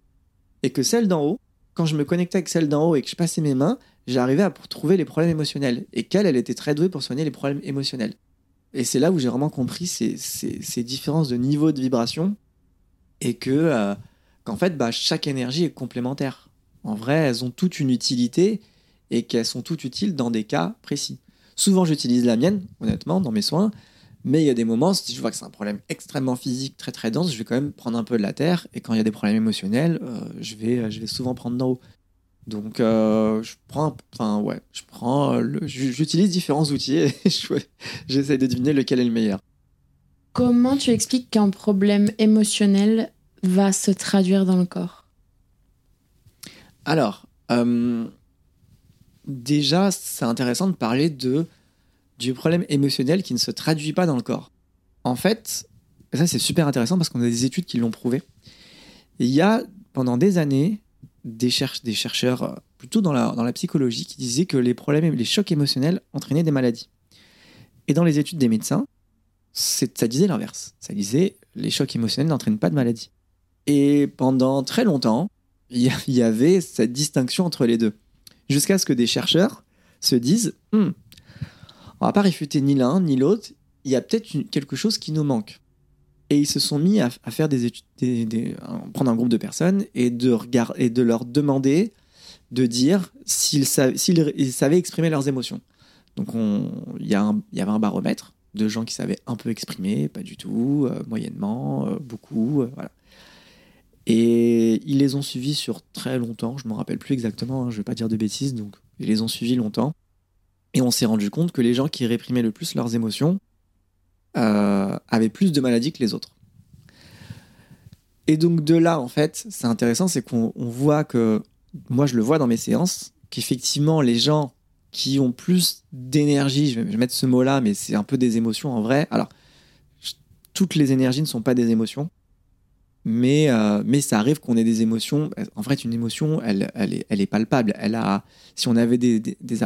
Et que celle d'en haut, quand je me connectais avec celle d'en haut et que je passais mes mains, j'arrivais à trouver les problèmes émotionnels. Et qu'elle, elle était très douée pour soigner les problèmes émotionnels. Et c'est là où j'ai vraiment compris ces, ces- ces différences de niveau de vibration et que euh, qu'en fait, bah, chaque énergie est complémentaire. En vrai, elles ont toutes une utilité et qu'elles sont toutes utiles dans des cas précis. Souvent, j'utilise la mienne, honnêtement, dans mes soins, mais il y a des moments, si je vois que c'est un problème extrêmement physique, très très dense, je vais quand même prendre un peu de la terre, et quand il y a des problèmes émotionnels, euh, je, vais, je vais souvent prendre d'en haut. Donc, euh, je prends, enfin, ouais, je prends, euh, j'utilise différents outils et je- j'essaie de deviner lequel est le meilleur. Comment tu expliques qu'un problème émotionnel va se traduire dans le corps? Alors, euh, déjà, c'est intéressant de parler de, du problème émotionnel qui ne se traduit pas dans le corps. En fait, ça c'est super intéressant parce qu'on a des études qui l'ont prouvé. Il y a pendant des années des, des chercheurs euh, plutôt dans la, dans la psychologie qui disaient que les problèmes, les chocs émotionnels entraînaient des maladies. Et dans les études des médecins, ça disait l'inverse. Ça disait les chocs émotionnels n'entraînent pas de maladie. Et pendant très longtemps, il y, a- il y avait cette distinction entre les deux. Jusqu'à ce que des chercheurs se disent Hmm, on va pas réfuter ni l'un ni l'autre, il y a peut-être quelque chose qui nous manque. Et ils se sont mis à, faire des études, des- des- à prendre un groupe de personnes et de, leur demander de dire s'ils sa- s'ils- ils savaient exprimer leurs émotions. Donc il y avait un baromètre de gens qui savaient un peu exprimer, pas du tout, euh, moyennement, euh, beaucoup, euh, voilà. Et ils les ont suivis sur très longtemps, je ne me rappelle plus exactement, hein, je ne vais pas dire de bêtises, donc ils les ont suivis longtemps. Et on s'est rendu compte que les gens qui réprimaient le plus leurs émotions, avaient plus de maladies que les autres. Et donc de là, en fait, c'est intéressant, c'est qu'on voit que, moi je le vois dans mes séances, qu'effectivement les gens qui ont plus d'énergie, je vais mettre ce mot-là, mais c'est un peu des émotions en vrai. Alors, toutes les énergies ne sont pas des émotions, mais, euh, mais ça arrive qu'on ait des émotions. En fait, une émotion, elle, est, palpable. Elle a, si on avait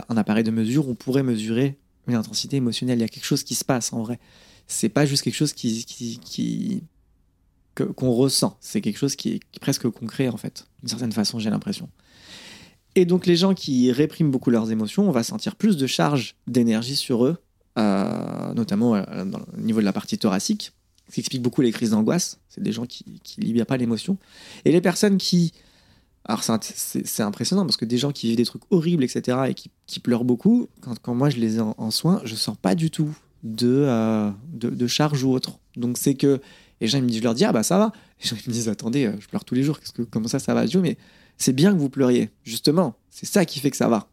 un appareil de mesure, on pourrait mesurer une intensité émotionnelle. Il y a quelque chose qui se passe en vrai. C'est pas juste quelque chose qui, qu'on ressent. C'est quelque chose qui est, presque concret en fait, d'une certaine façon, j'ai l'impression. Et donc les gens qui répriment beaucoup leurs émotions, on va sentir plus de charge d'énergie sur eux, euh, notamment euh, au niveau de la partie thoracique, ce qui explique beaucoup les crises d'angoisse. C'est des gens qui ne libèrent pas l'émotion. Et les personnes qui... Alors c'est impressionnant parce que des gens qui vivent des trucs horribles, etc., et qui, pleurent beaucoup, quand, moi je les ai en, soins, je sens pas du tout de, euh, de, charge ou autre. Donc c'est que... Et les gens ils me disent, je leur dis, ah bah ça va. Les gens ils me disent, attendez, je pleure tous les jours, que, comment ça, ça va Dieu Mais c'est bien que vous pleuriez, justement. C'est ça qui fait que ça va.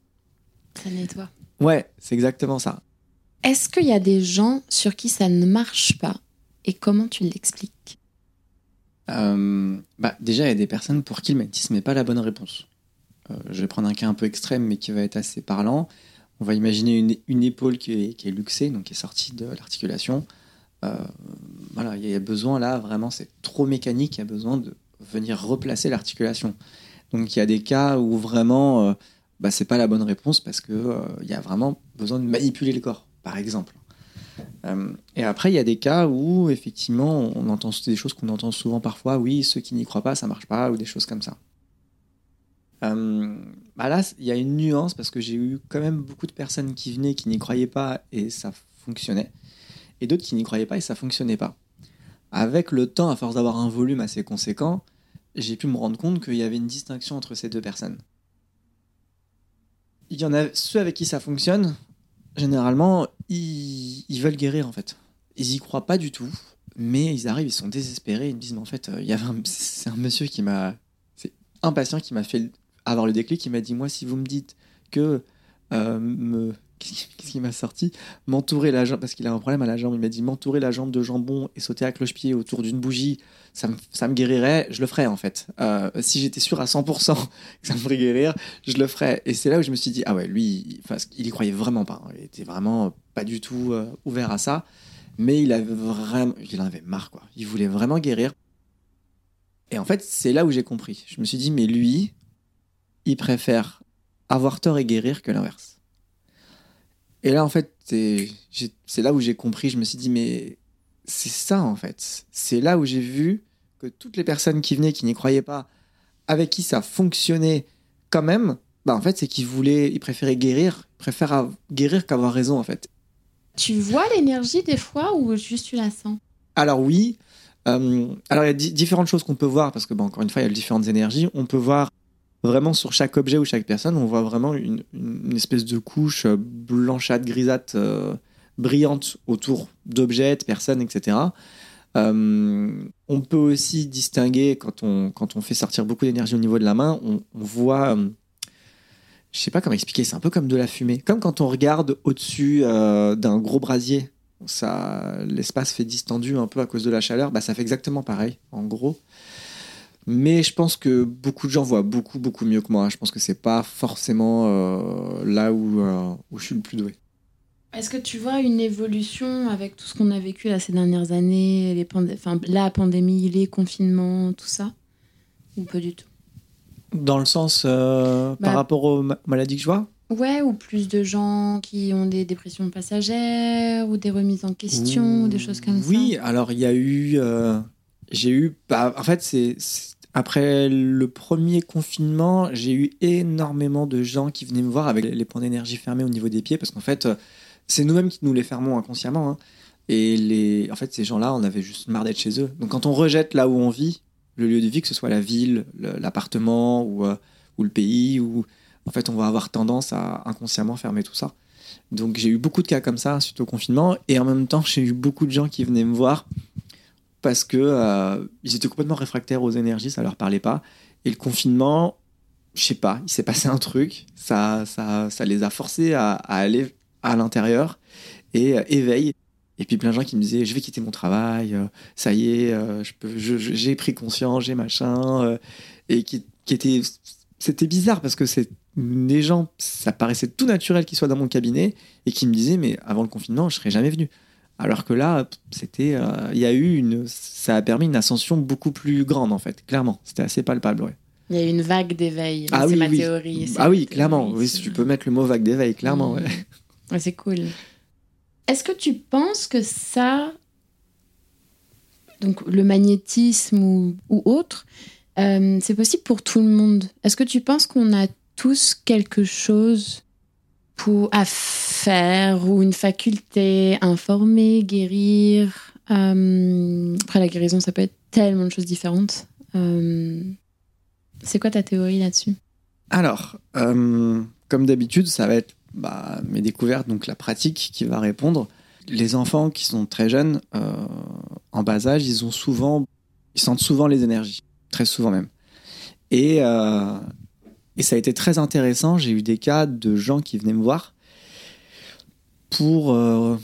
Ça nettoie. Ouais, c'est exactement ça. Est-ce qu'il y a des gens sur qui ça ne marche pas et comment tu l'expliques? Euh, bah, Déjà, il y a des personnes pour qui le magnétisme n'est pas la bonne réponse. Euh, je vais prendre un cas un peu extrême mais qui va être assez parlant. On va imaginer une, épaule qui est, luxée, donc qui est sortie de l'articulation. Euh, voilà, il y a besoin là, vraiment, c'est trop mécanique, il y a besoin de venir replacer l'articulation. Donc il y a des cas où vraiment, bah, c'est pas la bonne réponse parce qu'il il y a vraiment besoin de manipuler le corps par exemple. Euh, et après, il y a des cas où, effectivement, on entend des choses qu'on entend souvent parfois, oui, ceux qui n'y croient pas, ça marche pas, ou des choses comme ça. Euh, bah là, il y a une nuance parce que j'ai eu quand même beaucoup de personnes qui venaient qui n'y croyaient pas et ça fonctionnait, et d'autres qui n'y croyaient pas et ça fonctionnait pas. Avec le temps, à force d'avoir un volume assez conséquent, j'ai pu me rendre compte qu'il y avait une distinction entre ces deux personnes. Il y en a ceux avec qui ça fonctionne, généralement, ils, veulent guérir en fait. Ils y croient pas du tout, mais ils arrivent, ils sont désespérés, ils me disent mais en fait, euh, il y avait c'est un monsieur qui m'a, c'est un patient qui m'a fait avoir le déclic, qui m'a dit moi si vous me dites que euh, me Qu'est-ce qui m'a sorti M'entourer la jambe, parce qu'il a un problème à la jambe. Il m'a dit m'entourer la jambe de jambon et sauter à cloche-pied autour d'une bougie, ça me, ça me, guérirait. Je le ferais en fait. Euh, si j'étais sûr à 100% que ça me ferait guérir, je le ferais. Et c'est là où je me suis dit ah ouais, lui, il, il y croyait vraiment pas. Il était vraiment pas du tout euh, ouvert à ça. Mais il avait vraiment, il en avait marre quoi. Il voulait vraiment guérir. Et en fait, c'est là où j'ai compris. Je me suis dit mais lui, il préfère avoir tort et guérir que l'inverse. Et là, en fait, c'est là où j'ai compris, je me suis dit, mais c'est ça, en fait. C'est là où j'ai vu que toutes les personnes qui venaient, qui n'y croyaient pas, avec qui ça fonctionnait quand même, bah en fait, c'est qu'ils voulaient, ils préféraient guérir, ils préfèrent guérir qu'avoir raison, en fait. Tu vois l'énergie des fois ou juste tu la sens? Alors oui. Euh, alors il y a différentes choses qu'on peut voir, parce que, encore une fois, il y a différentes énergies. On peut voir vraiment sur chaque objet ou chaque personne, on voit vraiment une, espèce de couche euh, blanchâtre, grisâtre, euh, brillante autour d'objets, de personnes, etc. Euh, on peut aussi distinguer, quand on, quand on fait sortir beaucoup d'énergie au niveau de la main, on, voit, je sais pas comment expliquer, c'est un peu comme de la fumée. Comme quand on regarde au-dessus d'un gros brasier, ça, l'espace fait distendu un peu à cause de la chaleur, bah, ça fait exactement pareil, en gros. Mais je pense que beaucoup de gens voient beaucoup, beaucoup mieux que moi. Je pense que c'est pas forcément euh, là où, euh, où je suis le plus doué. Est-ce que tu vois une évolution avec tout ce qu'on a vécu là, ces dernières années, les enfin, la pandémie, les confinements, tout ça? Ou pas du tout? Dans le sens euh, par bah, rapport aux maladies que je vois? Ouais, ou plus de gens qui ont des dépressions passagères, ou des remises en question, ou des choses comme ça. Oui, alors il y a eu. J'ai eu. Bah, en fait, c'est après le premier confinement, j'ai eu énormément de gens qui venaient me voir avec les points d'énergie fermés au niveau des pieds, parce qu'en fait, c'est nous-mêmes qui nous les fermons inconsciemment. Hein. Et les, en fait, ces gens-là, on avait juste marre d'être chez eux. Donc quand on rejette là où on vit, le lieu de vie, que ce soit la ville, l'appartement ou, euh, ou le pays, ou en fait, on va avoir tendance à inconsciemment fermer tout ça. Donc j'ai eu beaucoup de cas comme ça suite au confinement, et en même temps, j'ai eu beaucoup de gens qui venaient me voir parce que euh, ils étaient complètement réfractaires aux énergies, ça leur parlait pas. Et le confinement, je sais pas, il s'est passé un truc, ça, ça, ça les a forcés à, aller à l'intérieur et euh, éveil. Et puis plein de gens qui me disaient, je vais quitter mon travail, euh, ça y est, euh, j'ai pris conscience, j'ai machin, et qui, qui était, c'était bizarre parce que c'est des gens, ça paraissait tout naturel qu'ils soient dans mon cabinet et qui me disaient, mais avant le confinement, je serais jamais venu. Alors que là, c'était, euh, il y a eu une, ça a permis une ascension beaucoup plus grande en fait, clairement. C'était assez palpable, ouais. Il y a eu une vague d'éveil. Ah c'est oui, ma oui. théorie. Ah oui, clairement. théorie, Oui, tu peux mettre le mot vague d'éveil, clairement. Mm. ouais. Ouais, c'est cool. Est-ce que tu penses que ça, donc le magnétisme ou, ou autre, euh, c'est possible pour tout le monde? Est-ce que tu penses qu'on a tous quelque chose pour, à faire ou une faculté, informer, guérir Euh, Après, la guérison, ça peut être tellement de choses différentes. Euh, c'est quoi ta théorie là-dessus? Alors, euh, comme d'habitude, ça va être bah, mes découvertes, donc la pratique qui va répondre. Les enfants qui sont très jeunes, en bas âge, ils ont souvent, ils sentent souvent les énergies, très souvent même. Et, et ça a été très intéressant. J'ai eu des cas de gens qui venaient me voir pour euh,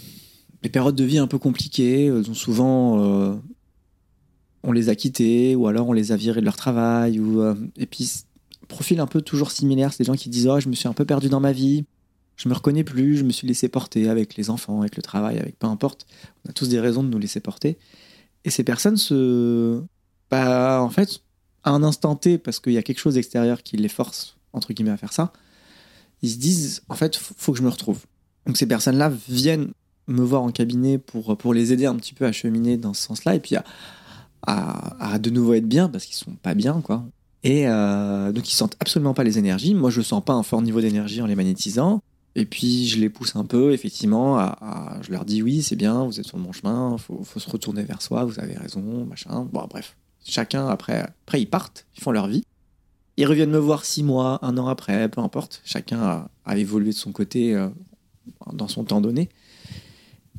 des périodes de vie un peu compliquées. Ils ont souvent, euh, on les a quittés ou alors on les a virés de leur travail. Euh, et puis profil un peu toujours similaire. C'est des gens qui disent Oh, je me suis un peu perdu dans ma vie, je me reconnais plus, je me suis laissé porter avec les enfants, avec le travail, avec peu importe. On a tous des raisons de nous laisser porter. Et ces personnes se. Bah, en fait, à un instant T, parce qu'il y a quelque chose extérieur qui les force, entre guillemets, à faire ça, ils se disent En fait, faut que je me retrouve. Donc ces personnes-là viennent me voir en cabinet pour, pour les aider un petit peu à cheminer dans ce sens-là et puis à, à, de nouveau être bien parce qu'ils sont pas bien, quoi. Et euh, donc ils sentent absolument pas les énergies. Moi je sens pas un fort niveau d'énergie en les magnétisant. Et puis je les pousse un peu, effectivement. À- je leur dis oui, c'est bien, vous êtes sur le bon chemin, faut, faut se retourner vers soi, vous avez raison, machin. Bon bref, chacun après, après ils partent, ils font leur vie. Ils reviennent me voir six mois, un an après, peu importe. Chacun a, évolué de son côté euh, dans son temps donné.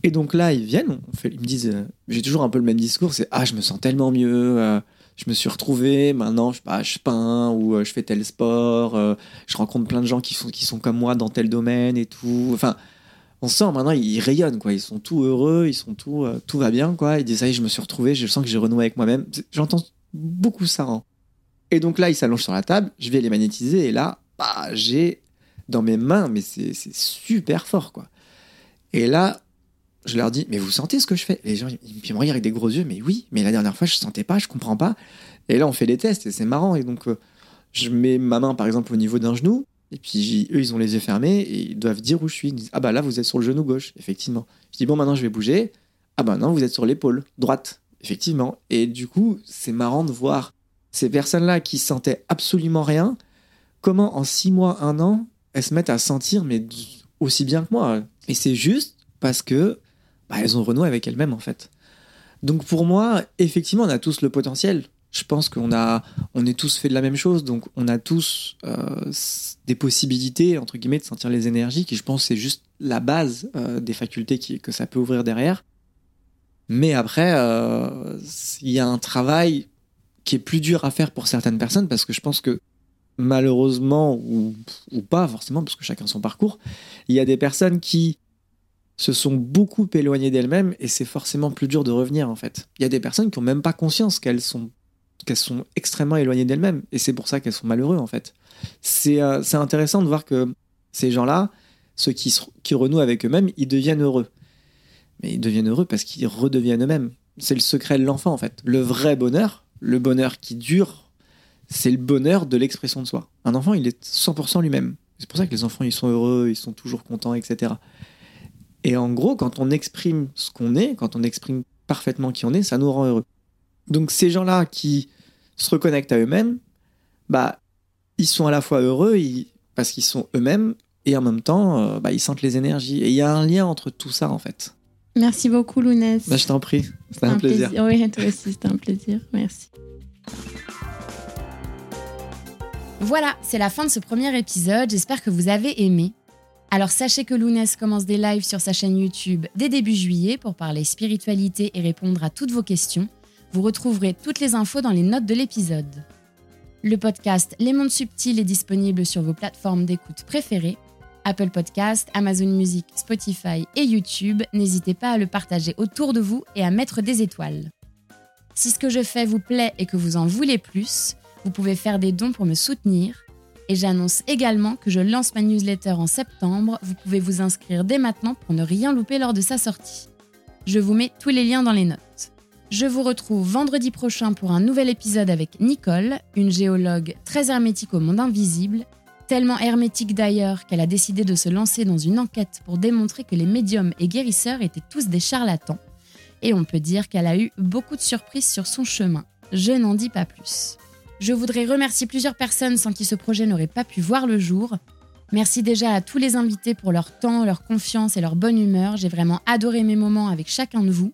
Et donc là, ils viennent, on ils me disent, euh, j'ai toujours un peu le même discours, c'est ah, je me sens tellement mieux, euh, je me suis retrouvé, maintenant je, pas, je peins ou je fais tel sport, je rencontre plein de gens qui sont, qui sont comme moi dans tel domaine et tout. Enfin, on sent maintenant, ils rayonnent, quoi. Ils sont tout heureux, ils sont tout, euh, tout va bien, quoi. Ils disent, ça y est, je me suis retrouvé, je sens que j'ai renoué avec moi-même. J'entends beaucoup ça. hein. Et donc là, ils s'allongent sur la table, je vais les magnétiser et là, bah, j'ai dans mes mains, mais c'est super fort, quoi. Et là, je leur dis, mais vous sentez ce que je fais? Les gens, ils me regardent avec des gros yeux, mais oui, mais la dernière fois, je sentais pas, je comprends pas. Et là, on fait des tests et c'est marrant. Et donc, euh, je mets ma main, par exemple, au niveau d'un genou. Et puis, eux, ils ont les yeux fermés et ils doivent dire où je suis. Ils disent, ah bah là, vous êtes sur le genou gauche, effectivement. Je dis, bon, maintenant, je vais bouger. Ah bah non, vous êtes sur l'épaule droite, effectivement. Et du coup, c'est marrant de voir ces personnes-là qui sentaient absolument rien, comment en six mois, un an, elles se mettent à sentir, mais aussi bien que moi. Et c'est juste parce que bah, elles ont renoué avec elles-mêmes, en fait. Donc pour moi, effectivement, on a tous le potentiel. Je pense qu'on a, on est tous fait de la même chose, donc on a tous euh, des possibilités entre guillemets de sentir les énergies, qui je pense c'est juste la base euh, des facultés qui, que ça peut ouvrir derrière. Mais après, euh, il y a un travail qui est plus dur à faire pour certaines personnes parce que je pense que malheureusement ou, ou pas forcément parce que chacun son parcours, il y a des personnes qui se sont beaucoup éloignées d'elles-mêmes et c'est forcément plus dur de revenir en fait. Il y a des personnes qui ont même pas conscience qu'elles sont qu'elles sont extrêmement éloignées d'elles-mêmes et c'est pour ça qu'elles sont malheureuses en fait. C'est euh, intéressant de voir que ces gens-là, ceux qui, qui renouent avec eux-mêmes, ils deviennent heureux. Mais ils deviennent heureux parce qu'ils redeviennent eux-mêmes. C'est le secret de l'enfant en fait. Le vrai bonheur, le bonheur qui dure, c'est le bonheur de l'expression de soi. Un enfant, il est 100% lui-même. C'est pour ça que les enfants, ils sont heureux, ils sont toujours contents, etc. Et en gros, quand on exprime ce qu'on est, quand on exprime parfaitement qui on est, ça nous rend heureux. Donc ces gens-là qui se reconnectent à eux-mêmes, bah, ils sont à la fois heureux ils- parce qu'ils sont eux-mêmes et en même temps, euh, bah, ils sentent les énergies. Et il y a un lien entre tout ça, en fait. Merci beaucoup, Lounès. Bah, je t'en prie, c'était un, plaisir. Oui, toi aussi, c'était un plaisir. Merci. Voilà, c'est la fin de ce premier épisode. J'espère que vous avez aimé. Alors sachez que Lounès commence des lives sur sa chaîne YouTube dès début juillet pour parler spiritualité et répondre à toutes vos questions. Vous retrouverez toutes les infos dans les notes de l'épisode. Le podcast Les Mondes Subtils est disponible sur vos plateformes d'écoute préférées. Apple Podcast, Amazon Music, Spotify et YouTube. N'hésitez pas à le partager autour de vous et à mettre des étoiles. Si ce que je fais vous plaît et que vous en voulez plus, vous pouvez faire des dons pour me soutenir. Et j'annonce également que je lance ma newsletter en septembre. Vous pouvez vous inscrire dès maintenant pour ne rien louper lors de sa sortie. Je vous mets tous les liens dans les notes. Je vous retrouve vendredi prochain pour un nouvel épisode avec Nicole, une géologue très hermétique au monde invisible, tellement hermétique d'ailleurs qu'elle a décidé de se lancer dans une enquête pour démontrer que les médiums et guérisseurs étaient tous des charlatans. Et on peut dire qu'elle a eu beaucoup de surprises sur son chemin. Je n'en dis pas plus. Je voudrais remercier plusieurs personnes sans qui ce projet n'aurait pas pu voir le jour. Merci déjà à tous les invités pour leur temps, leur confiance et leur bonne humeur. J'ai vraiment adoré mes moments avec chacun de vous.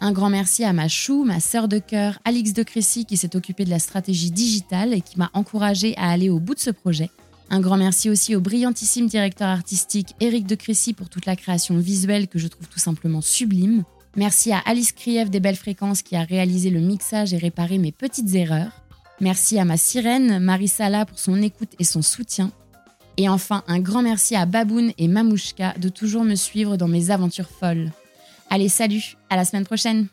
Un grand merci à ma chou, ma sœur de cœur, Alix de Crécy, qui s'est occupée de la stratégie digitale et qui m'a encouragée à aller au bout de ce projet. Un grand merci aussi au brillantissime directeur artistique Eric de Crécy pour toute la création visuelle que je trouve tout simplement sublime. Merci à Alice Krief des Belles Fréquences qui a réalisé le mixage et réparé mes petites erreurs. Merci à ma sirène, Marie Sala, pour son écoute et son soutien. Et enfin, un grand merci à Baboun et Mamouchka de toujours me suivre dans mes aventures folles. Allez, salut, à la semaine prochaine